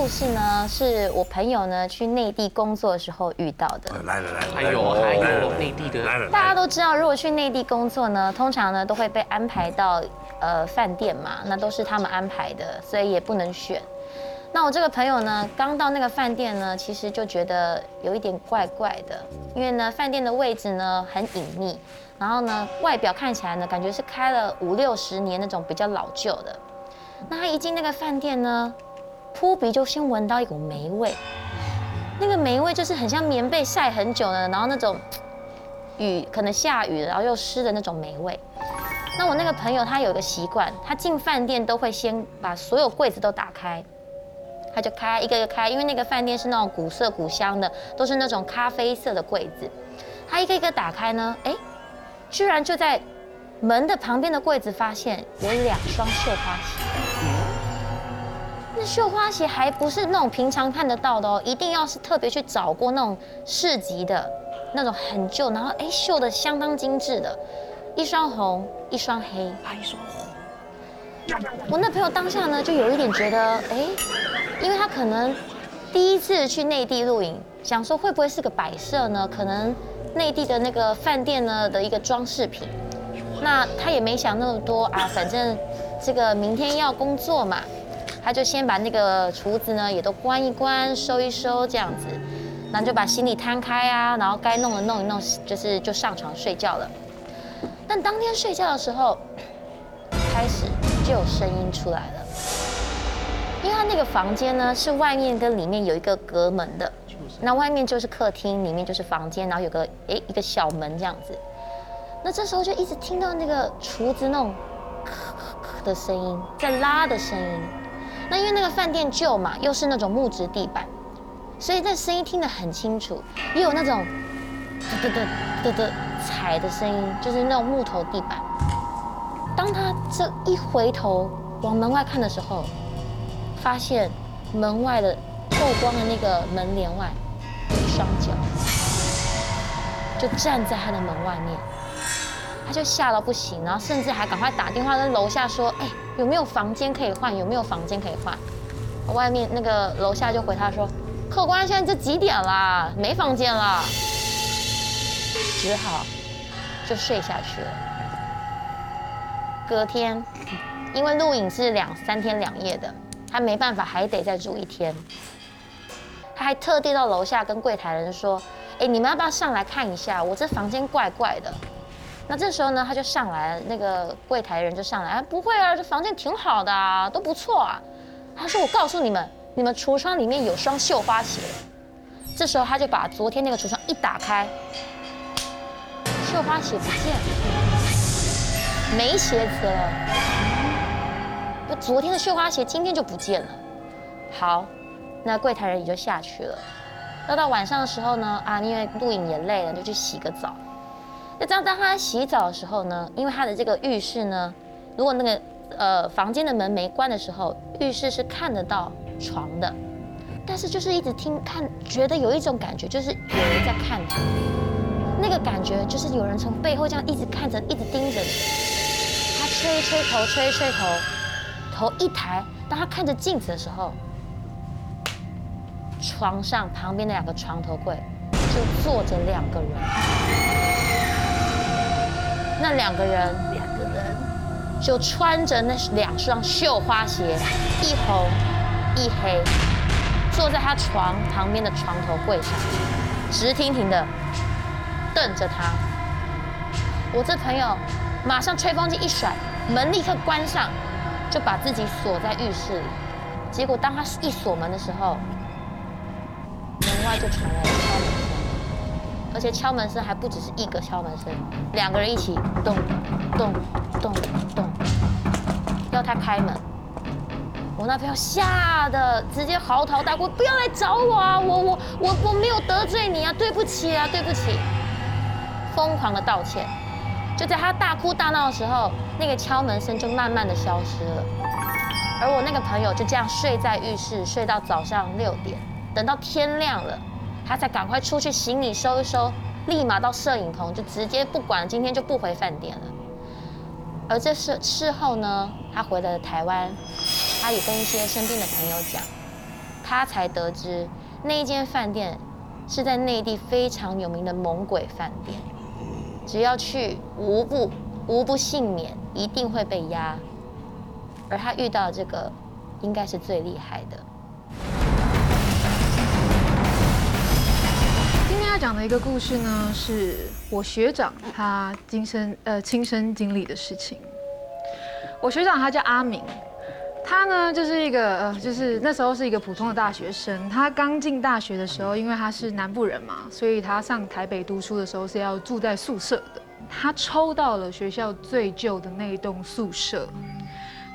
故事呢，是我朋友呢去内地工作的时候遇到的。来了来了，还有还有内地的来了，大家都知道，如果去内地工作呢，通常呢都会被安排到呃饭店嘛，那都是他们安排的，所以也不能选。那我这个朋友呢，刚到那个饭店呢，其实就觉得有一点怪怪的，因为呢饭店的位置呢很隐秘，然后呢外表看起来呢，感觉是开了五六十年那种比较老旧的。那他一进那个饭店呢，扑鼻就先闻到一股霉味，那个霉味就是很像棉被晒很久了，然后那种雨可能下雨了，然后又湿的那种霉味。那我那个朋友他有个习惯，他进饭店都会先把所有柜子都打开，他就开一个一个开，因为那个饭店是那种古色古香的，都是那种咖啡色的柜子。他一个一个打开呢，哎，居然就在门的旁边的柜子发现有两双绣花鞋。那绣花鞋还不是那种平常看得到的哦，一定要是特别去找过那种市集的，那种很旧，然后哎绣的相当精致的，一双红，一双黑。还一双红，我那朋友当下呢，就有一点觉得，哎，因为他可能第一次去内地露营，想说会不会是个摆设呢？可能内地的那个饭店呢的一个装饰品。那他也没想那么多啊，反正这个明天要工作嘛，他就先把那个厨子呢也都关一关、收一收这样子，然后就把行李摊开啊，然后该弄的弄一弄，就是就上床睡觉了。但当天睡觉的时候，开始就有声音出来了，因为他那个房间呢是外面跟里面有一个隔门的，那外面就是客厅，里面就是房间，然后有个诶一个小门这样子。那这时候就一直听到那个厨子那种咳咳咳的声音，在拉的声音。那因为那个饭店旧嘛，又是那种木质地板，所以这声音听得很清楚，也有那种嘚嘚嘚嘚嘚踩的声音，就是那种木头地板。当他这一回头往门外看的时候，发现门外的透光的那个门帘外有一双脚，就站在他的门外面。他就吓到不行，然后甚至还赶快打电话跟楼下说：“哎，有没有房间可以换？有没有房间可以换？”外面那个楼下就回他说：“客官，现在这几点啦？没房间了。”只好就睡下去了。隔天，因为录影是两三天两夜的，他没办法，还得再住一天。他还特地到楼下跟柜台人说：“哎，你们要不要上来看一下？我这房间怪怪的。”那这时候呢，他就上来，那个柜台人就上来，啊，不会啊，这房间挺好的啊，都不错啊。他说：“我告诉你们，你们橱窗里面有双绣花鞋。”这时候他就把昨天那个橱窗一打开，绣花鞋不见了，没鞋子了。不，昨天的绣花鞋今天就不见了。好，那柜台人也就下去了。要到晚上的时候呢，啊，因为录影也累了，就去洗个澡。那这样，当他洗澡的时候呢，因为他的这个浴室呢，如果那个呃房间的门没关的时候，浴室是看得到床的，但是就是一直听看，觉得有一种感觉，就是有人在看他，那个感觉就是有人从背后这样一直看着，一直盯着你。他吹一吹头，吹一吹头，头一抬，当他看着镜子的时候，床上旁边的两个床头柜就坐着两个人。那两个人，两个人就穿着那两双绣花鞋，一红一黑，坐在他床旁边的床头柜上，直挺挺的瞪着他。我这朋友马上吹风机一甩，门立刻关上，就把自己锁在浴室里。结果当他一锁门的时候，门外就传来了。而且敲门声还不只是一个敲门声，两个人一起咚咚咚咚，要他开门。我那朋友吓得直接嚎啕大哭，不要来找我啊！我我我我没有得罪你啊，对不起啊，对不起！疯狂的道歉。就在他大哭大闹的时候，那个敲门声就慢慢的消失了。而我那个朋友就这样睡在浴室，睡到早上六点，等到天亮了。他才赶快出去行李收一收，立马到摄影棚就直接不管，今天就不回饭店了。而这事事后呢，他回了台湾，他也跟一些身边的朋友讲，他才得知那一间饭店是在内地非常有名的猛鬼饭店，只要去无不无不幸免，一定会被压。而他遇到这个，应该是最厉害的。讲的一个故事呢，是我学长他今生呃亲身经历的事情。我学长他叫阿明，他呢就是一个呃就是那时候是一个普通的大学生。他刚进大学的时候，因为他是南部人嘛，所以他上台北读书的时候是要住在宿舍的。他抽到了学校最旧的那一栋宿舍。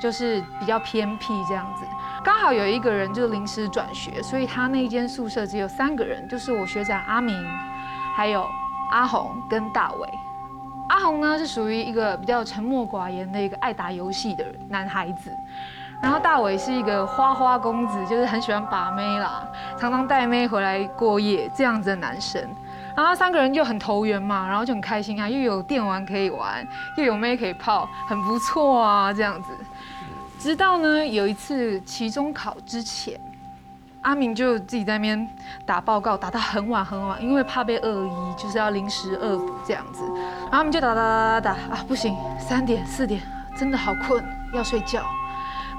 就是比较偏僻这样子，刚好有一个人就临时转学，所以他那一间宿舍只有三个人，就是我学长阿明，还有阿红跟大伟。阿红呢是属于一个比较沉默寡言的一个爱打游戏的男孩子，然后大伟是一个花花公子，就是很喜欢把妹啦，常常带妹回来过夜这样子的男生。然后三个人就很投缘嘛，然后就很开心啊，又有电玩可以玩，又有妹可以泡，很不错啊这样子。直到呢有一次期中考之前，阿明就自己在那边打报告，打到很晚很晚，因为怕被恶意，就是要临时恶补这样子。然后我们就打打打打打啊，不行，三点四点，真的好困，要睡觉。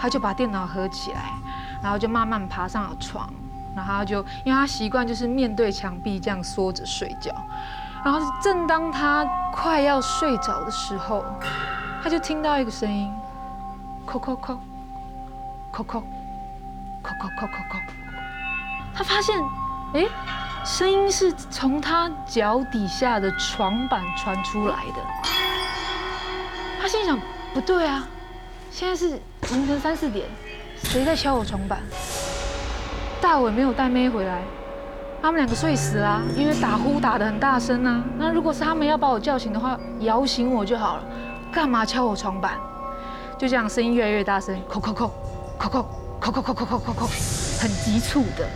他就把电脑合起来，然后就慢慢爬上了床，然后就因为他习惯就是面对墙壁这样缩着睡觉。然后正当他快要睡着的时候，他就听到一个声音。叩叩叩，叩叩，叩叩叩叩叩。他发现，哎，声音是从他脚底下的床板传出来的。他心想，不对啊，现在是凌晨三四点，谁在敲我床板？大伟没有带妹回来，他们两个睡死啦，因为打呼打得很大声啊。那如果是他们要把我叫醒的话，摇醒我就好了，干嘛敲我床板？就这样，声音越来越大声，叩叩叩，叩叩叩叩叩叩叩，很急促的。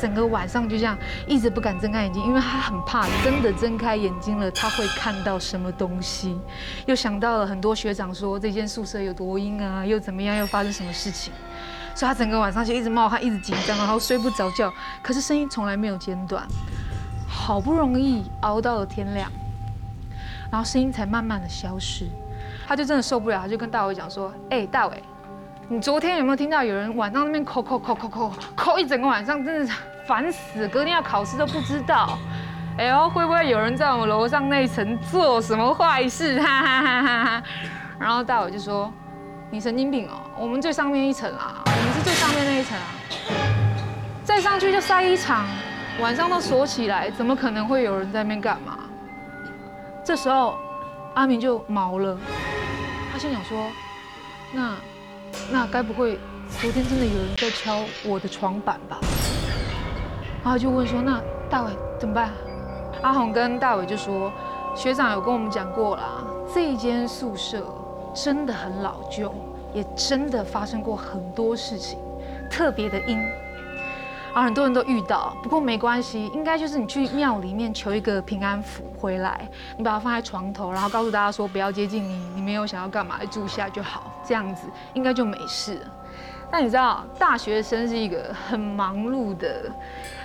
整个晚上就这样，一直不敢睁开眼睛，因为他很怕真的睁开眼睛了，他会看到什么东西。又想到了很多学长说这间宿舍有多阴啊，又怎么样，又发生什么事情，所以他整个晚上就一直冒汗，一直紧张，然后睡不着觉。可是声音从来没有间断，好不容易熬到了天亮，然后声音才慢慢的消失。他就真的受不了，他就跟大伟讲说：“哎，大伟，你昨天有没有听到有人晚上那边抠抠抠抠抠抠一整个晚上，真的烦死！隔天要考试都不知道。哎呦，会不会有人在我们楼上那一层做什么坏事？哈哈哈哈哈！然后大伟就说：你神经病哦，我们最上面一层啊，我们是最上面那一层啊，再上去就塞一场，晚上都锁起来，怎么可能会有人在那边干嘛？这时候阿明就毛了。”心想说，那那该不会昨天真的有人在敲我的床板吧？然后就问说，那大伟怎么办？阿红跟大伟就说，学长有跟我们讲过啦，这间宿舍真的很老旧，也真的发生过很多事情，特别的阴。啊，很多人都遇到，不过没关系，应该就是你去庙里面求一个平安符回来，你把它放在床头，然后告诉大家说不要接近你，你没有想要干嘛住下就好，这样子应该就没事。但你知道，大学生是一个很忙碌的、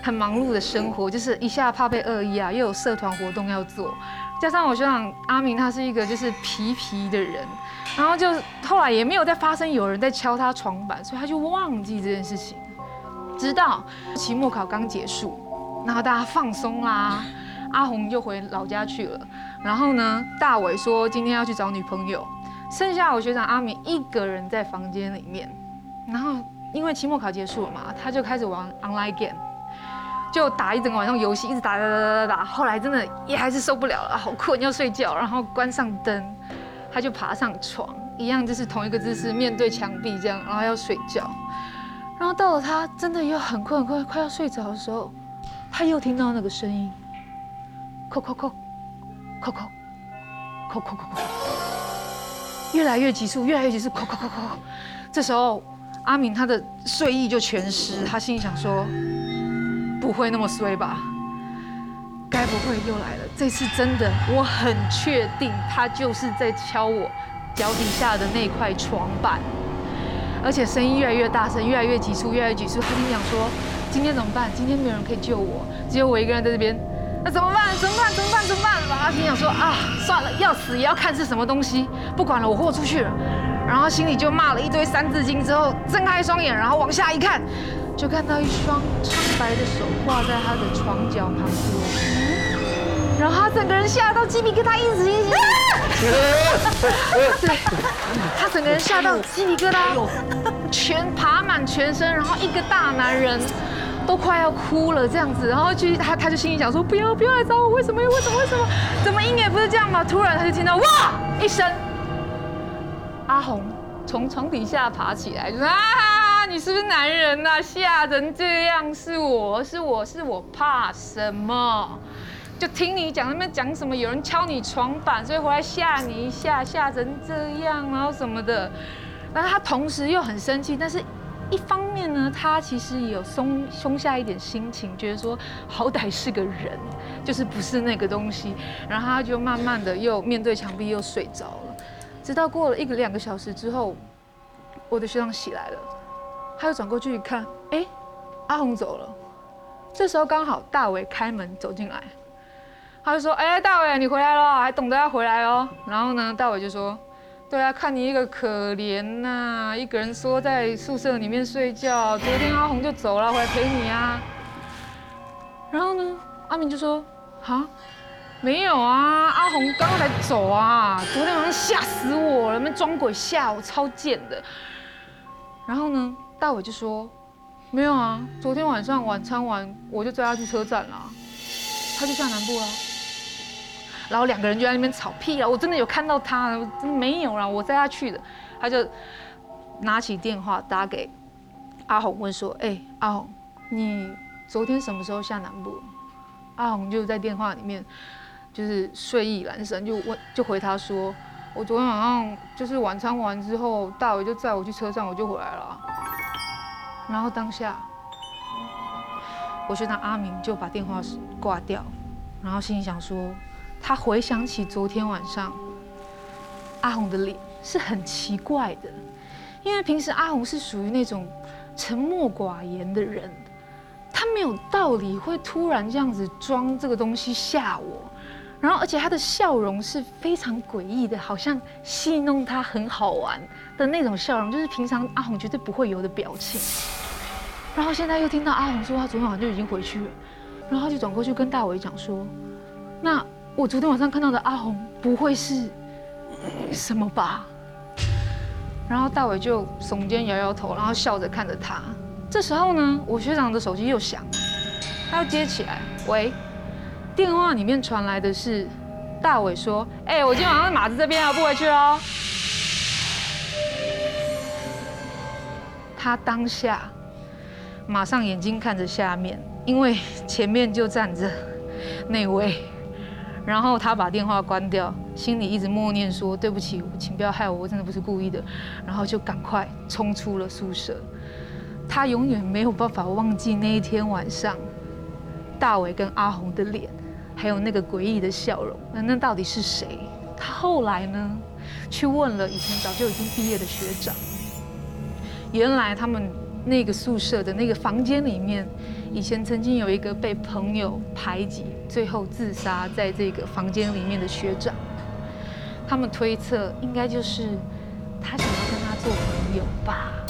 很忙碌的生活，就是一下怕被恶意啊，又有社团活动要做，加上我学长阿明他是一个就是皮皮的人，然后就后来也没有再发生有人在敲他床板，所以他就忘记这件事情。直到期末考刚结束，然后大家放松啦，阿红就回老家去了。然后呢，大伟说今天要去找女朋友，剩下我学长阿明一个人在房间里面。然后因为期末考结束了嘛，他就开始玩 online game，就打一整个晚上游戏，一直打打打打打打。后来真的也还是受不了了，好困要睡觉，然后关上灯，他就爬上床，一样就是同一个姿势面对墙壁这样，然后要睡觉。然后到了他真的又很困很困，快要睡着的时候，他又听到那个声音，叩叩叩，叩叩，叩叩叩叩，越来越急促，越来越急促，叩叩叩叩。这时候阿敏他的睡意就全失，他心里想说，不会那么衰吧？该不会又来了？这次真的，我很确定他就是在敲我脚底下的那块床板。而且声音越来越大声，越来越急促，越来越急促。他心想说：今天怎么办？今天没有人可以救我，只有我一个人在这边。那怎么办？怎么办？怎么办？怎么办？他心想说：啊，算了，要死也要看是什么东西，不管了，我豁出去了。然后心里就骂了一堆三字经，之后睁开双眼，然后往下一看，就看到一双苍白的手挂在他的床脚旁边，然后他整个人吓到鸡皮疙瘩一直一直，对，他整个人吓到鸡皮疙瘩全爬满全身，然后一个大男人都快要哭了这样子，然后就他他就心里想说不要不要来找我，为什么为什么为什么？怎么鹰也不是这样吗？突然他就听到哇一声。阿红从床底下爬起来，就说：“啊，你是不是男人呐？吓成这样，是我是我是我，怕什么？就听你讲那边讲什么，有人敲你床板，所以回来吓你一下，吓成这样，然后什么的。然后他同时又很生气，但是一方面呢，他其实有松松下一点心情，觉得说好歹是个人，就是不是那个东西。然后他就慢慢的又面对墙壁又睡着了。”直到过了一个两个小时之后，我的学长起来了，他又转过去一看，哎，阿红走了。这时候刚好大伟开门走进来，他就说：“哎，大伟，你回来了，还懂得要回来哦。”然后呢，大伟就说：“对啊，看你一个可怜呐，一个人缩在宿舍里面睡觉。昨天阿红就走了，回来陪你啊。”然后呢，阿明就说：“哈。”没有啊，阿红刚刚才走啊！昨天晚上吓死我了，那装鬼吓我，超贱的。然后呢，大伟就说：“没有啊，昨天晚上晚餐完，我就载他去车站了，他就下南部了。”然后两个人就在那边吵屁啊，我真的有看到他，真没有啦，我载他去的。他就拿起电话打给阿红，问说：“哎，阿红，你昨天什么时候下南部？”阿红就在电话里面。就是睡意阑珊，就问就回他说，我昨天晚上就是晚餐完之后，大伟就载我去车站，我就回来了。然后当下，我学长阿明就把电话挂掉，然后心里想说，他回想起昨天晚上阿红的脸是很奇怪的，因为平时阿红是属于那种沉默寡言的人，他没有道理会突然这样子装这个东西吓我。然后，而且他的笑容是非常诡异的，好像戏弄他很好玩的那种笑容，就是平常阿红绝对不会有的表情。然后现在又听到阿红说他昨天晚上就已经回去了，然后他就转过去跟大伟讲说：“那我昨天晚上看到的阿红不会是什么吧？”然后大伟就耸肩摇摇头，然后笑着看着他。这时候呢，我学长的手机又响，他要接起来，喂。电话里面传来的是大伟说：“哎，我今天晚上在马子这边啊，不回去喽。”他当下马上眼睛看着下面，因为前面就站着那位。然后他把电话关掉，心里一直默念说：“对不起，请不要害我，我真的不是故意的。”然后就赶快冲出了宿舍。他永远没有办法忘记那一天晚上大伟跟阿红的脸。还有那个诡异的笑容，那那到底是谁？他后来呢，去问了以前早就已经毕业的学长。原来他们那个宿舍的那个房间里面，以前曾经有一个被朋友排挤，最后自杀在这个房间里面的学长。他们推测，应该就是他想要跟他做朋友吧。